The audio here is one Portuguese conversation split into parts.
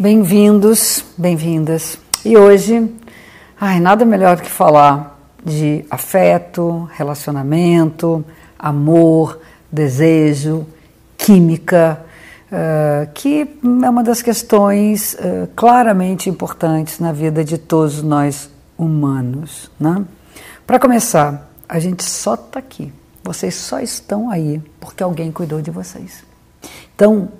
Bem-vindos, bem-vindas. E hoje, ai, nada melhor que falar de afeto, relacionamento, amor, desejo, química, uh, que é uma das questões uh, claramente importantes na vida de todos nós humanos. Né? Para começar, a gente só está aqui, vocês só estão aí porque alguém cuidou de vocês. Então,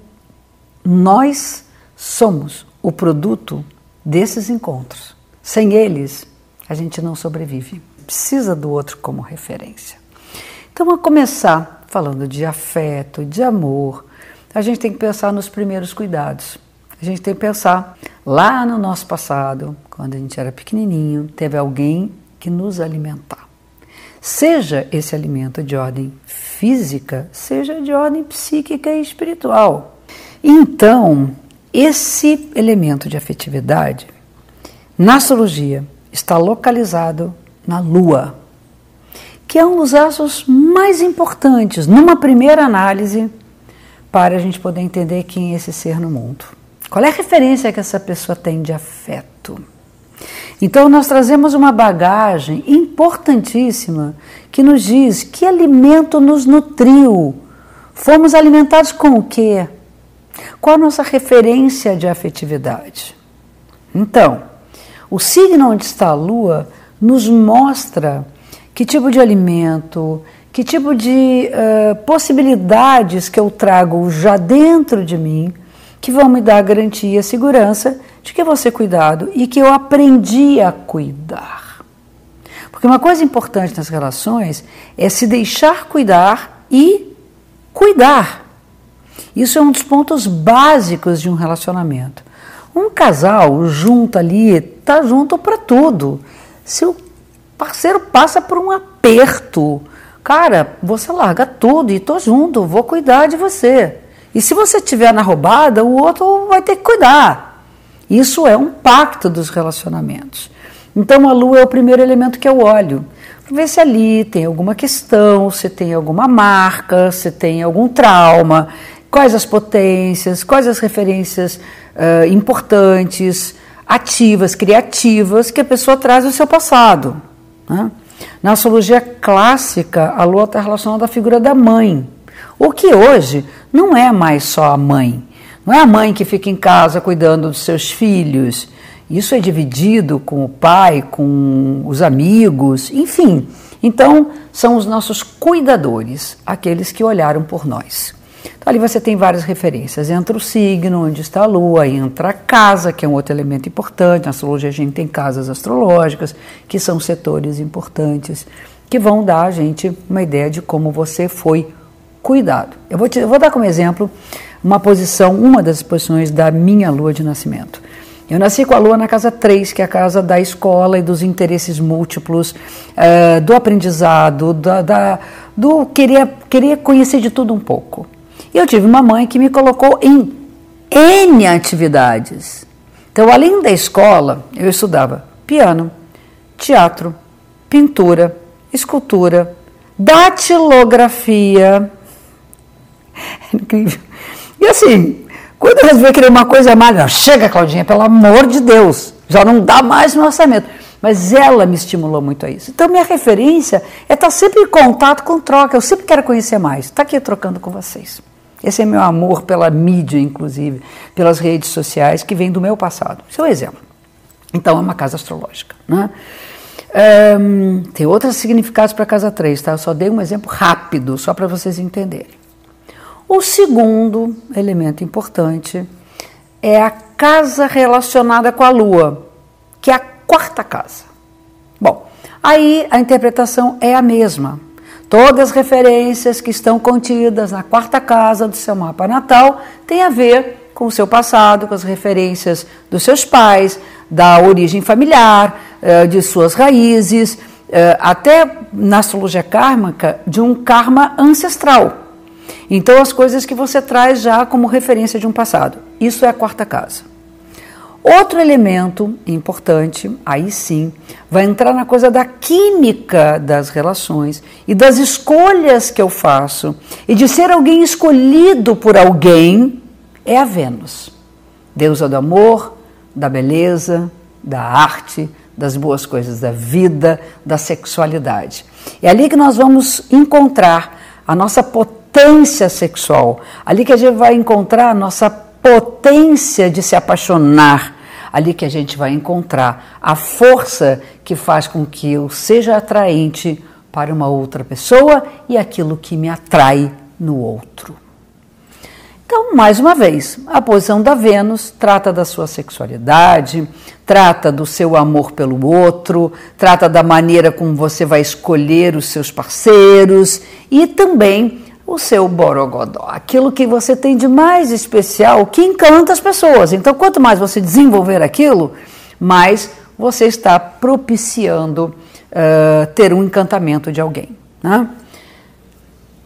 nós somos o produto desses encontros. Sem eles, a gente não sobrevive. Precisa do outro como referência. Então, a começar falando de afeto, de amor, a gente tem que pensar nos primeiros cuidados. A gente tem que pensar lá no nosso passado, quando a gente era pequenininho, teve alguém que nos alimentar. Seja esse alimento de ordem física, seja de ordem psíquica e espiritual. Então, esse elemento de afetividade, na astrologia, está localizado na Lua, que é um dos astros mais importantes, numa primeira análise, para a gente poder entender quem é esse ser no mundo. Qual é a referência que essa pessoa tem de afeto? Então, nós trazemos uma bagagem importantíssima que nos diz que alimento nos nutriu. Fomos alimentados com o quê? Qual a nossa referência de afetividade? Então, o signo onde está a lua nos mostra que tipo de alimento, que tipo de uh, possibilidades que eu trago já dentro de mim que vão me dar garantia, segurança de que eu vou ser cuidado e que eu aprendi a cuidar. Porque uma coisa importante nas relações é se deixar cuidar e cuidar. Isso é um dos pontos básicos de um relacionamento. Um casal junto ali, tá junto para tudo. Se o parceiro passa por um aperto, cara, você larga tudo e tô junto, vou cuidar de você. E se você estiver na roubada, o outro vai ter que cuidar. Isso é um pacto dos relacionamentos. Então a lua é o primeiro elemento que eu olho. Para ver se ali tem alguma questão, se tem alguma marca, se tem algum trauma quais as potências, quais as referências uh, importantes, ativas, criativas que a pessoa traz do seu passado. Né? Na astrologia clássica, a lua está relacionada à figura da mãe, o que hoje não é mais só a mãe. Não é a mãe que fica em casa cuidando dos seus filhos. Isso é dividido com o pai, com os amigos, enfim. Então, são os nossos cuidadores, aqueles que olharam por nós. Ali você tem várias referências. Entra o signo, onde está a lua, entra a casa, que é um outro elemento importante. Na astrologia a gente tem casas astrológicas, que são setores importantes, que vão dar a gente uma ideia de como você foi cuidado. Eu vou, te, eu vou dar como exemplo uma posição, uma das posições da minha lua de nascimento. Eu nasci com a lua na casa 3, que é a casa da escola e dos interesses múltiplos, uh, do aprendizado, da, da, do querer, querer conhecer de tudo um pouco. E eu tive uma mãe que me colocou em N atividades. Então, além da escola, eu estudava piano, teatro, pintura, escultura, datilografia. É incrível. E assim, quando eu resolvi querer uma coisa mais, chega, Claudinha, pelo amor de Deus, já não dá mais no orçamento. Mas ela me estimulou muito a isso. Então, minha referência é estar sempre em contato com troca. Eu sempre quero conhecer mais. Está aqui trocando com vocês. Esse é meu amor pela mídia, inclusive, pelas redes sociais, que vem do meu passado. Seu é exemplo. Então, é uma casa astrológica. Né? Um, tem outros significados para a casa 3, tá? Eu só dei um exemplo rápido, só para vocês entenderem. O segundo elemento importante é a casa relacionada com a Lua, que é a quarta casa. Bom, aí a interpretação é a mesma. Todas as referências que estão contidas na quarta casa do seu mapa natal têm a ver com o seu passado, com as referências dos seus pais, da origem familiar, eh, de suas raízes, eh, até na astrologia kármica, de um karma ancestral. Então, as coisas que você traz já como referência de um passado. Isso é a quarta casa. Outro elemento importante, aí sim, vai entrar na coisa da química das relações e das escolhas que eu faço e de ser alguém escolhido por alguém, é a Vênus. deusa do amor, da beleza, da arte, das boas coisas da vida, da sexualidade. É ali que nós vamos encontrar a nossa potência sexual, ali que a gente vai encontrar a nossa potência de se apaixonar, ali que a gente vai encontrar a força que faz com que eu seja atraente para uma outra pessoa e aquilo que me atrai no outro. Então, mais uma vez, a posição da Vênus trata da sua sexualidade, trata do seu amor pelo outro, trata da maneira como você vai escolher os seus parceiros e também o seu borogodó, aquilo que você tem de mais especial que encanta as pessoas. Então, quanto mais você desenvolver aquilo, mais você está propiciando uh, ter um encantamento de alguém. Né?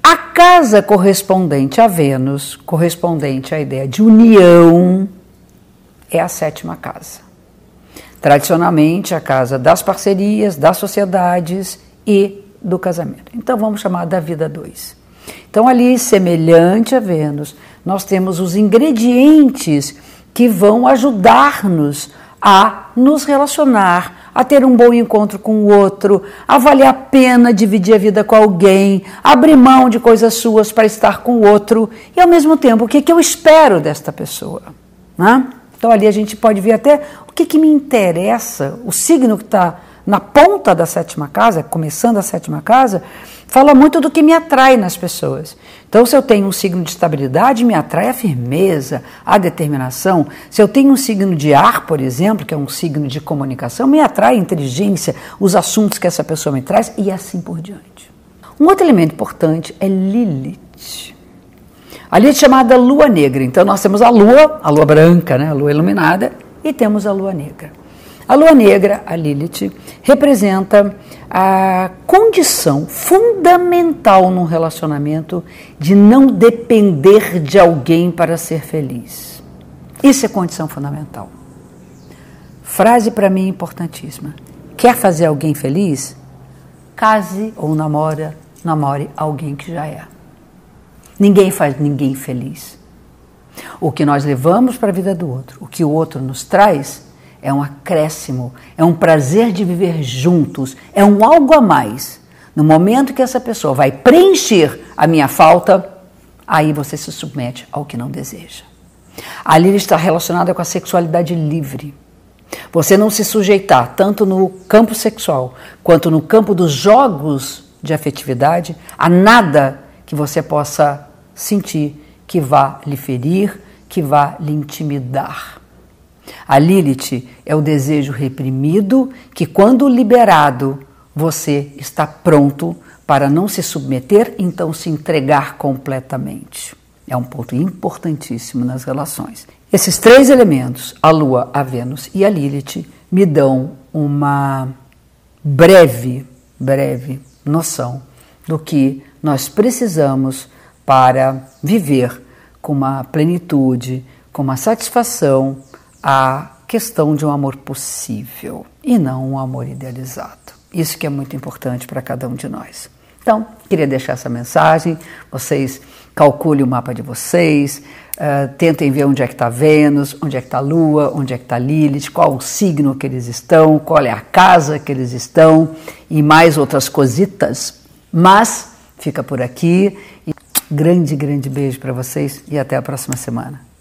A casa correspondente a Vênus, correspondente à ideia de união, é a sétima casa. Tradicionalmente, a casa das parcerias, das sociedades e do casamento. Então, vamos chamar da vida 2. Então, ali, semelhante a Vênus, nós temos os ingredientes que vão ajudar-nos a nos relacionar, a ter um bom encontro com o outro, a valer a pena dividir a vida com alguém, abrir mão de coisas suas para estar com o outro e, ao mesmo tempo, o que, que eu espero desta pessoa. Né? Então, ali a gente pode ver até o que, que me interessa, o signo que está na ponta da sétima casa, começando a sétima casa, fala muito do que me atrai nas pessoas. Então, se eu tenho um signo de estabilidade, me atrai a firmeza, a determinação. Se eu tenho um signo de ar, por exemplo, que é um signo de comunicação, me atrai a inteligência, os assuntos que essa pessoa me traz e assim por diante. Um outro elemento importante é Lilith. A Lilith é chamada lua negra. Então, nós temos a lua, a lua branca, né, a lua iluminada, e temos a lua negra. A lua negra, a Lilith, representa a condição fundamental num relacionamento de não depender de alguém para ser feliz. Isso é condição fundamental. Frase para mim importantíssima. Quer fazer alguém feliz? Case ou namora, namore alguém que já é. Ninguém faz ninguém feliz. O que nós levamos para a vida do outro, o que o outro nos traz, é um acréscimo, é um prazer de viver juntos, é um algo a mais. No momento que essa pessoa vai preencher a minha falta, aí você se submete ao que não deseja. Ele está relacionada com a sexualidade livre. Você não se sujeitar tanto no campo sexual quanto no campo dos jogos de afetividade a nada que você possa sentir que vá lhe ferir, que vá lhe intimidar. A Lilith é o desejo reprimido que, quando liberado, você está pronto para não se submeter, então se entregar completamente. É um ponto importantíssimo nas relações. Esses três elementos, a Lua, a Vênus e a Lilith, me dão uma breve, breve noção do que nós precisamos para viver com uma plenitude, com uma satisfação, a questão de um amor possível e não um amor idealizado. Isso que é muito importante para cada um de nós. Então, queria deixar essa mensagem. Vocês calculem o mapa de vocês, uh, tentem ver onde é que está Vênus, onde é que está Lua, onde é que está Lilith, qual o signo que eles estão, qual é a casa que eles estão e mais outras cositas. Mas fica por aqui. Grande, grande beijo para vocês e até a próxima semana.